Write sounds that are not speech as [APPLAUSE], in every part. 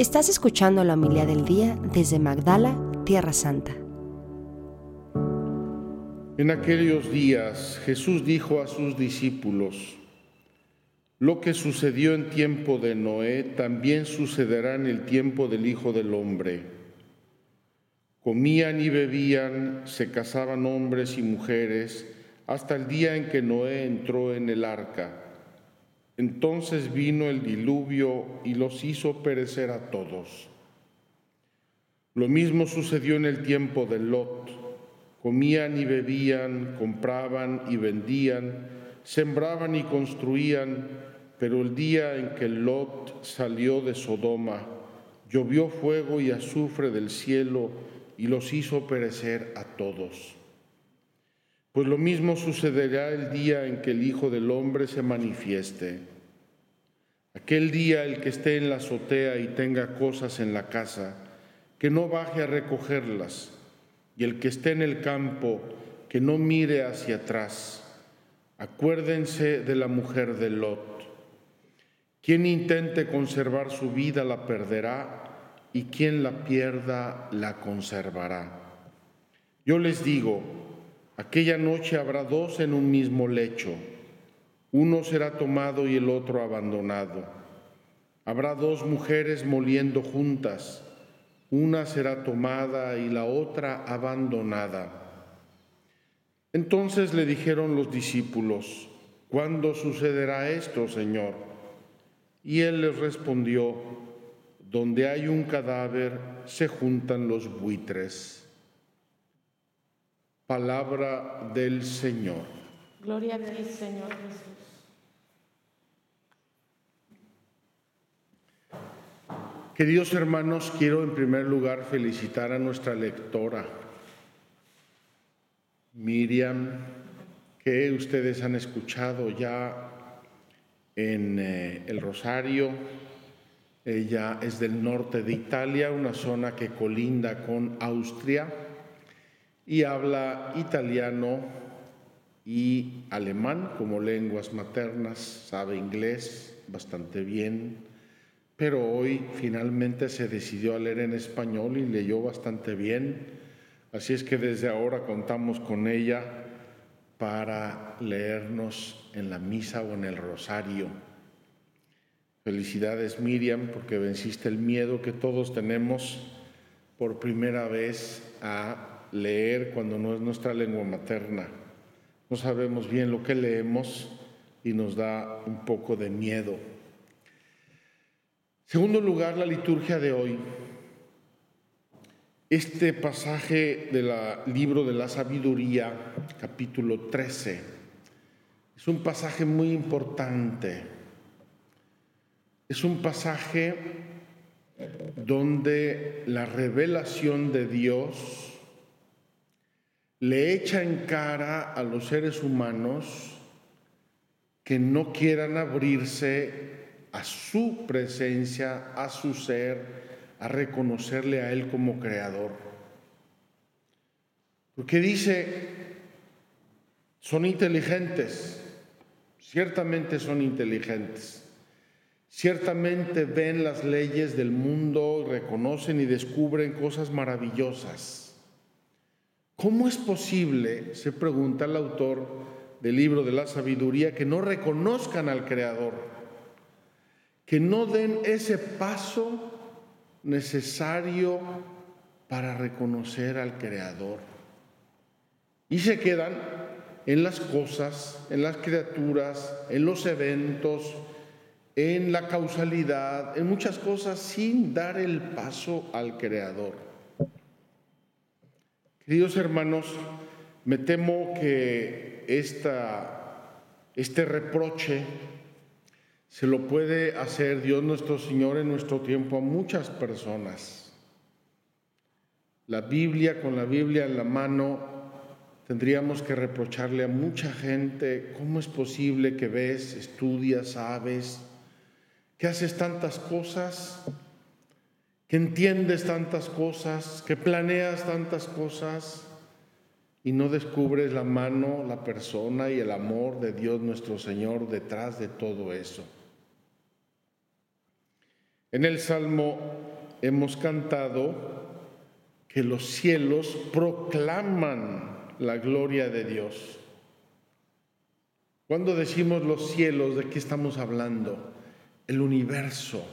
Estás escuchando la humildad del día desde Magdala, Tierra Santa. En aquellos días Jesús dijo a sus discípulos, lo que sucedió en tiempo de Noé también sucederá en el tiempo del Hijo del Hombre. Comían y bebían, se casaban hombres y mujeres, hasta el día en que Noé entró en el arca. Entonces vino el diluvio y los hizo perecer a todos. Lo mismo sucedió en el tiempo de Lot. Comían y bebían, compraban y vendían, sembraban y construían, pero el día en que Lot salió de Sodoma, llovió fuego y azufre del cielo y los hizo perecer a todos. Pues lo mismo sucederá el día en que el Hijo del Hombre se manifieste. Aquel día el que esté en la azotea y tenga cosas en la casa, que no baje a recogerlas, y el que esté en el campo, que no mire hacia atrás. Acuérdense de la mujer de Lot. Quien intente conservar su vida la perderá, y quien la pierda la conservará. Yo les digo, Aquella noche habrá dos en un mismo lecho. Uno será tomado y el otro abandonado. Habrá dos mujeres moliendo juntas. Una será tomada y la otra abandonada. Entonces le dijeron los discípulos, ¿cuándo sucederá esto, Señor? Y él les respondió, donde hay un cadáver se juntan los buitres. Palabra del Señor. Gloria a ti, Señor Jesús. Queridos hermanos, quiero en primer lugar felicitar a nuestra lectora, Miriam, que ustedes han escuchado ya en eh, el Rosario. Ella es del norte de Italia, una zona que colinda con Austria y habla italiano y alemán como lenguas maternas, sabe inglés bastante bien, pero hoy finalmente se decidió a leer en español y leyó bastante bien, así es que desde ahora contamos con ella para leernos en la misa o en el rosario. Felicidades Miriam porque venciste el miedo que todos tenemos por primera vez a leer cuando no es nuestra lengua materna. No sabemos bien lo que leemos y nos da un poco de miedo. Segundo lugar, la liturgia de hoy. Este pasaje del libro de la sabiduría, capítulo 13, es un pasaje muy importante. Es un pasaje donde la revelación de Dios le echa en cara a los seres humanos que no quieran abrirse a su presencia, a su ser, a reconocerle a Él como creador. Porque dice, son inteligentes, ciertamente son inteligentes, ciertamente ven las leyes del mundo, reconocen y descubren cosas maravillosas ¿Cómo es posible, se pregunta el autor del libro de la sabiduría, que no reconozcan al Creador, que no den ese paso necesario para reconocer al Creador? Y se quedan en las cosas, en las criaturas, en los eventos, en la causalidad, en muchas cosas sin dar el paso al Creador. Queridos hermanos, me temo que este reproche se lo puede hacer Dios nuestro Señor en nuestro tiempo a muchas personas. La Biblia, con la Biblia en la mano, tendríamos que reprocharle a mucha gente, ¿cómo es posible que ves, estudias, sabes, que haces tantas cosas que entiendes tantas cosas, que planeas tantas cosas y no descubres la mano, la persona y el amor de Dios nuestro Señor detrás de todo eso. En el Salmo hemos cantado que los cielos proclaman la gloria de Dios. Cuando decimos los cielos, ¿de qué estamos hablando? El universo,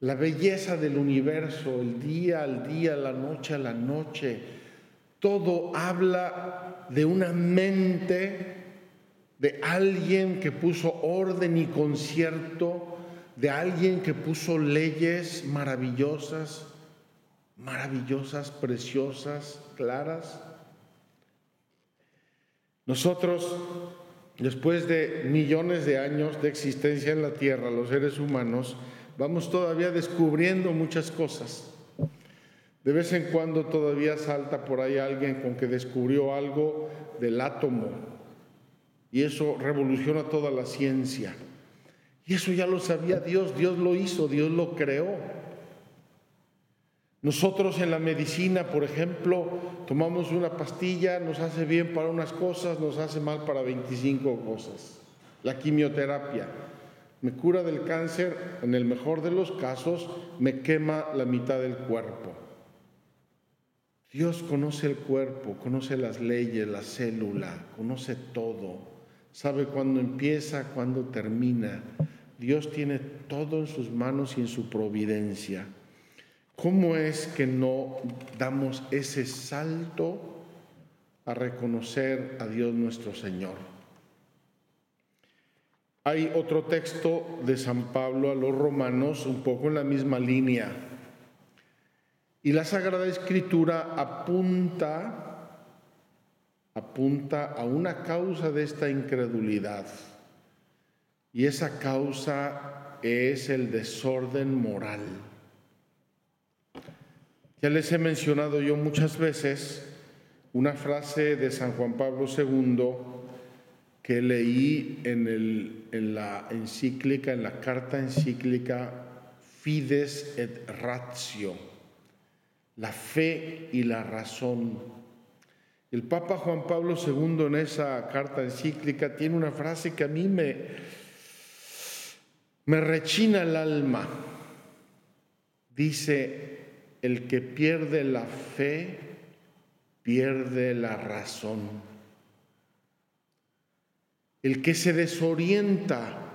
la belleza del universo, el día al día, la noche a la noche. Todo habla de una mente, de alguien que puso orden y concierto, de alguien que puso leyes maravillosas, maravillosas, preciosas, claras. Nosotros después de millones de años de existencia en la Tierra, los seres humanos, vamos todavía descubriendo muchas cosas. De vez en cuando todavía salta por ahí alguien con que descubrió algo del átomo y eso revoluciona toda la ciencia. Y eso ya lo sabía Dios, Dios lo hizo, Dios lo creó. Nosotros en la medicina, por ejemplo, tomamos una pastilla, nos hace bien para unas cosas, nos hace mal para 25 cosas. La quimioterapia me cura del cáncer, en el mejor de los casos, me quema la mitad del cuerpo. Dios conoce el cuerpo, conoce las leyes, la célula, conoce todo, sabe cuándo empieza, cuándo termina. Dios tiene todo en sus manos y en su providencia. ¿Cómo es que no damos ese salto a reconocer a Dios nuestro Señor? Hay otro texto de San Pablo a los romanos, un poco en la misma línea. Y la Sagrada Escritura apunta, apunta a una causa de esta incredulidad. Y esa causa es el desorden moral. Ya les he mencionado yo muchas veces una frase de San Juan Pablo II que leí en, la encíclica, en la carta encíclica Fides et Ratio, la fe y la razón. El Papa Juan Pablo II en esa carta encíclica tiene una frase que a mí me, me rechina el alma. Dice, el que pierde la fe pierde la razón. El que se desorienta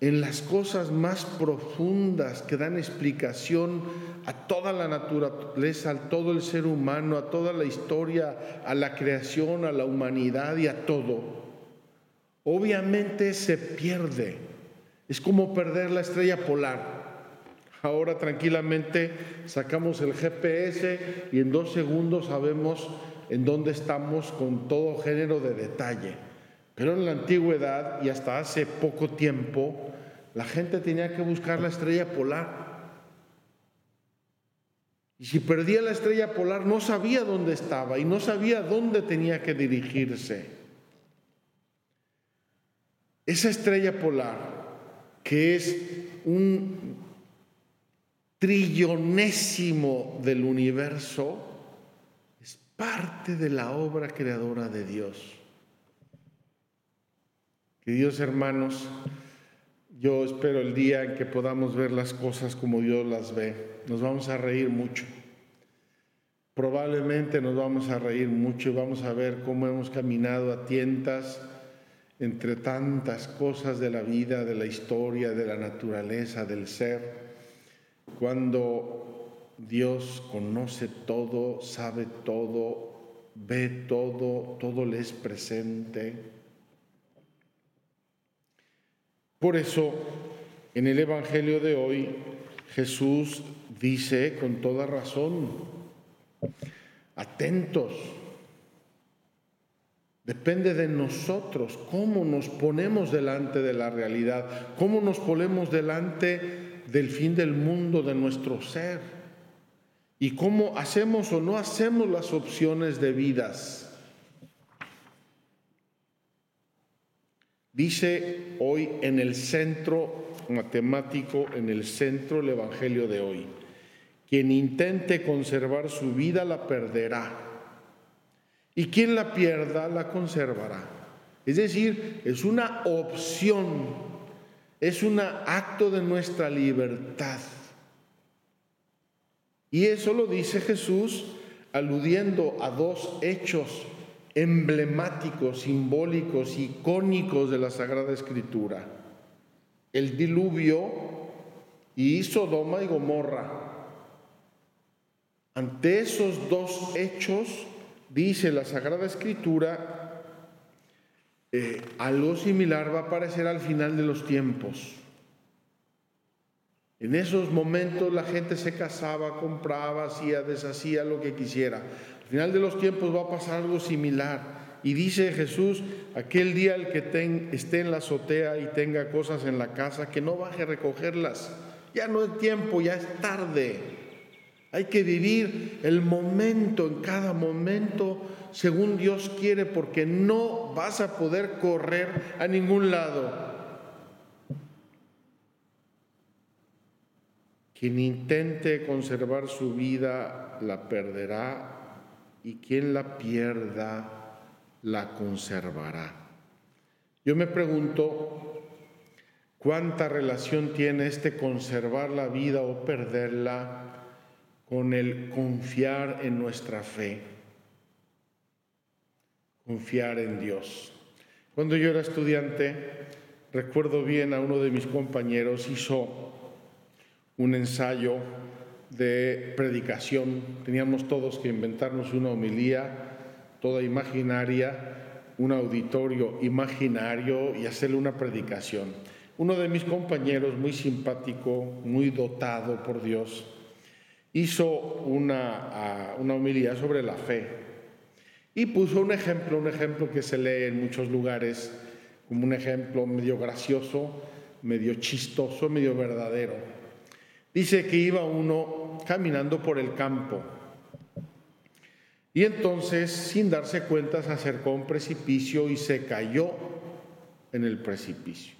en las cosas más profundas que dan explicación a toda la naturaleza, a todo el ser humano, a toda la historia, a la creación, a la humanidad y a todo, obviamente se pierde. Es como perder la estrella polar. Ahora tranquilamente sacamos el GPS y en dos segundos sabemos en dónde estamos con todo género de detalle. Pero en la antigüedad y hasta hace poco tiempo, la gente tenía que buscar la estrella polar. Y si perdía la estrella polar no sabía dónde estaba y no sabía dónde tenía que dirigirse. Esa estrella polar, que es un trillonésimo del universo es parte de la obra creadora de Dios. Queridos hermanos, yo espero el día en que podamos ver las cosas como Dios las ve. Nos vamos a reír mucho. Probablemente nos vamos a reír mucho y vamos a ver cómo hemos caminado a tientas entre tantas cosas de la vida, de la historia, de la naturaleza, del ser cuando Dios conoce todo, sabe todo, ve todo, todo le es presente. Por eso, en el Evangelio de hoy, Jesús dice con toda razón, atentos, Depende de nosotros cómo nos ponemos delante de la realidad, cómo nos ponemos delante del fin del mundo, de nuestro ser, y cómo hacemos o no hacemos las opciones de Dice hoy en el centro matemático, en el centro del Evangelio de hoy, quien intente conservar su vida la perderá, y quien la pierda la conservará. Es decir, es una opción es un acto de nuestra libertad. Y eso lo dice Jesús aludiendo a dos hechos emblemáticos, simbólicos, icónicos de la Sagrada Escritura. El diluvio y Sodoma y Gomorra. Ante esos dos hechos, dice la Sagrada Escritura, eh, algo similar va a aparecer al final de los tiempos. En esos momentos la gente se casaba, compraba, hacía, deshacía lo que quisiera. Al final de los tiempos va a pasar algo similar. Y dice Jesús, aquel día el que esté en la azotea y tenga cosas en la casa, que no baje a recogerlas. Ya no es tiempo, ya es tarde. Hay que vivir el momento, en cada momento, según Dios quiere, porque no vas a poder correr a ningún lado. Quien intente conservar su vida la perderá y quien la pierda la conservará. Yo me pregunto cuánta relación tiene este conservar la vida o perderla con el confiar en nuestra fe, confiar en Dios. Cuando yo era estudiante, recuerdo bien a uno de mis compañeros hizo un ensayo de predicación. Teníamos todos que inventarnos una homilía, toda imaginaria, un auditorio imaginario y hacerle una predicación. Uno de mis compañeros, muy simpático, muy dotado por Dios, hizo una, una homilía sobre la fe y puso un ejemplo, un ejemplo que se lee en muchos lugares como un ejemplo medio gracioso, medio chistoso, medio verdadero. Dice que iba uno caminando por el campo y entonces, sin darse cuenta, se acercó a un precipicio y se cayó en el precipicio.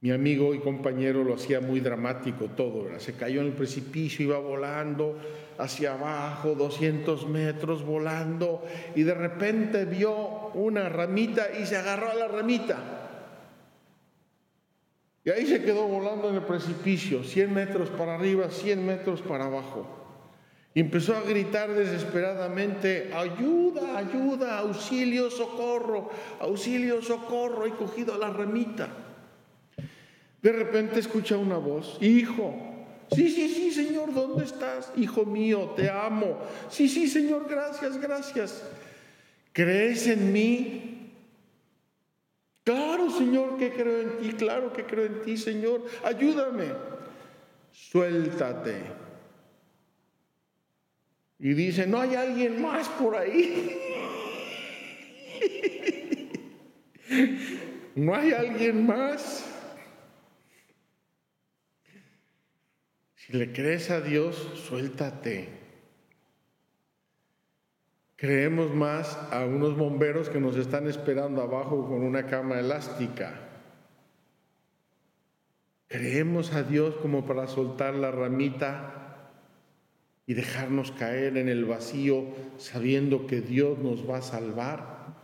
Mi amigo y compañero lo hacía muy dramático todo, se cayó en el precipicio, iba volando hacia abajo, 200 metros volando, y de repente vio una ramita y se agarró a la ramita. Y ahí se quedó volando en el precipicio, 100 metros para arriba, 100 metros para abajo. Y empezó a gritar desesperadamente, ayuda, ayuda, auxilio, socorro, auxilio, socorro, y cogido a la ramita. De repente escucha una voz, hijo, sí, sí, sí, Señor, ¿dónde estás? Hijo mío, te amo. Sí, sí, Señor, gracias, gracias. ¿Crees en mí? Claro, Señor, que creo en ti, claro que creo en ti, Señor, ayúdame. Suéltate. Y dice, no hay alguien más por ahí. [LAUGHS] no hay alguien más. Si le crees a Dios, suéltate. Creemos más a unos bomberos que nos están esperando abajo con una cama elástica. Creemos a Dios como para soltar la ramita y dejarnos caer en el vacío sabiendo que Dios nos va a salvar.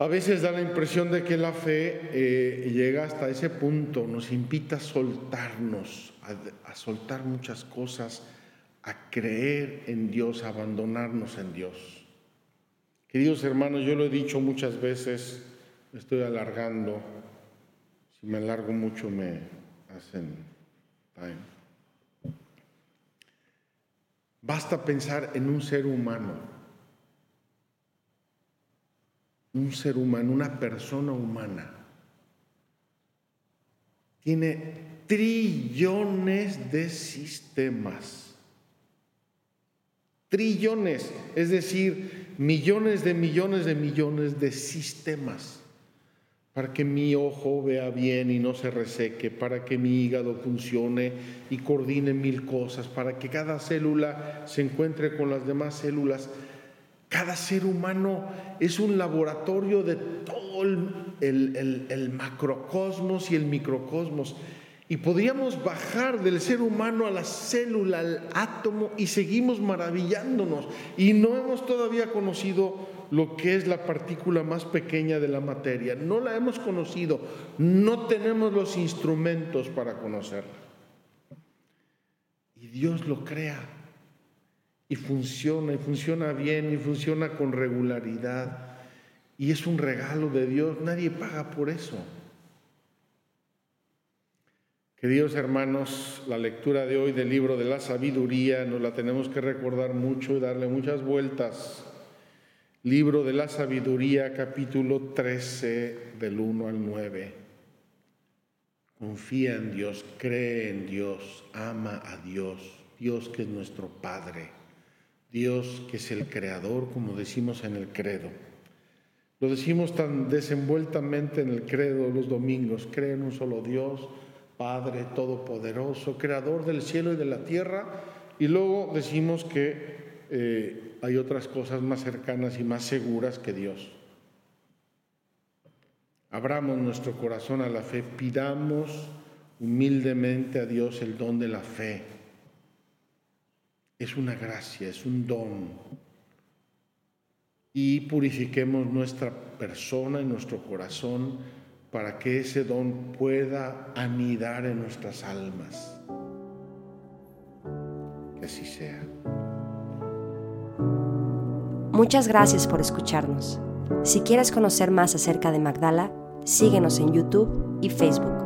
A veces da la impresión de que la fe eh, llega hasta ese punto, nos invita a soltarnos, a soltar muchas cosas a creer en Dios, a abandonarnos en Dios. Queridos hermanos, yo lo he dicho muchas veces, me estoy alargando. Si me alargo mucho me hacen time. Basta pensar en un ser humano, un ser humano, una persona humana. Tiene trillones de sistemas Trillones, es decir, millones de millones de millones de sistemas para que mi ojo vea bien y no se reseque, para que mi hígado funcione y coordine mil cosas, para que cada célula se encuentre con las demás células. Cada ser humano es un laboratorio de todo el, el macrocosmos y el microcosmos. Y podríamos bajar del ser humano a la célula, al átomo, y seguimos maravillándonos. Y no hemos todavía conocido lo que es la partícula más pequeña de la materia. No la hemos conocido. No tenemos los instrumentos para conocerla. Y Dios lo crea. Y funciona, y funciona bien, y funciona con regularidad. Y es un regalo de Dios. Nadie paga por eso. Queridos hermanos, la lectura de hoy del libro de la sabiduría nos la tenemos que recordar mucho y darle muchas vueltas. Libro de la sabiduría, capítulo 13, del 1 al 9. Confía en Dios, cree en Dios, ama a Dios, Dios que es nuestro Padre, Dios que es el Creador, como decimos en el credo. Lo decimos tan desenvueltamente en el credo los domingos, cree en un solo Dios Padre Todopoderoso, Creador del cielo y de la tierra, y luego decimos que eh, hay otras cosas más cercanas y más seguras que Dios. Abramos nuestro corazón a la fe, pidamos humildemente a Dios el don de la fe. Es una gracia, es un don. Y purifiquemos nuestra persona y nuestro corazón para que ese don pueda anidar en nuestras almas. Que así sea. Muchas gracias por escucharnos. Si quieres conocer más acerca de Magdala, síguenos en YouTube y Facebook.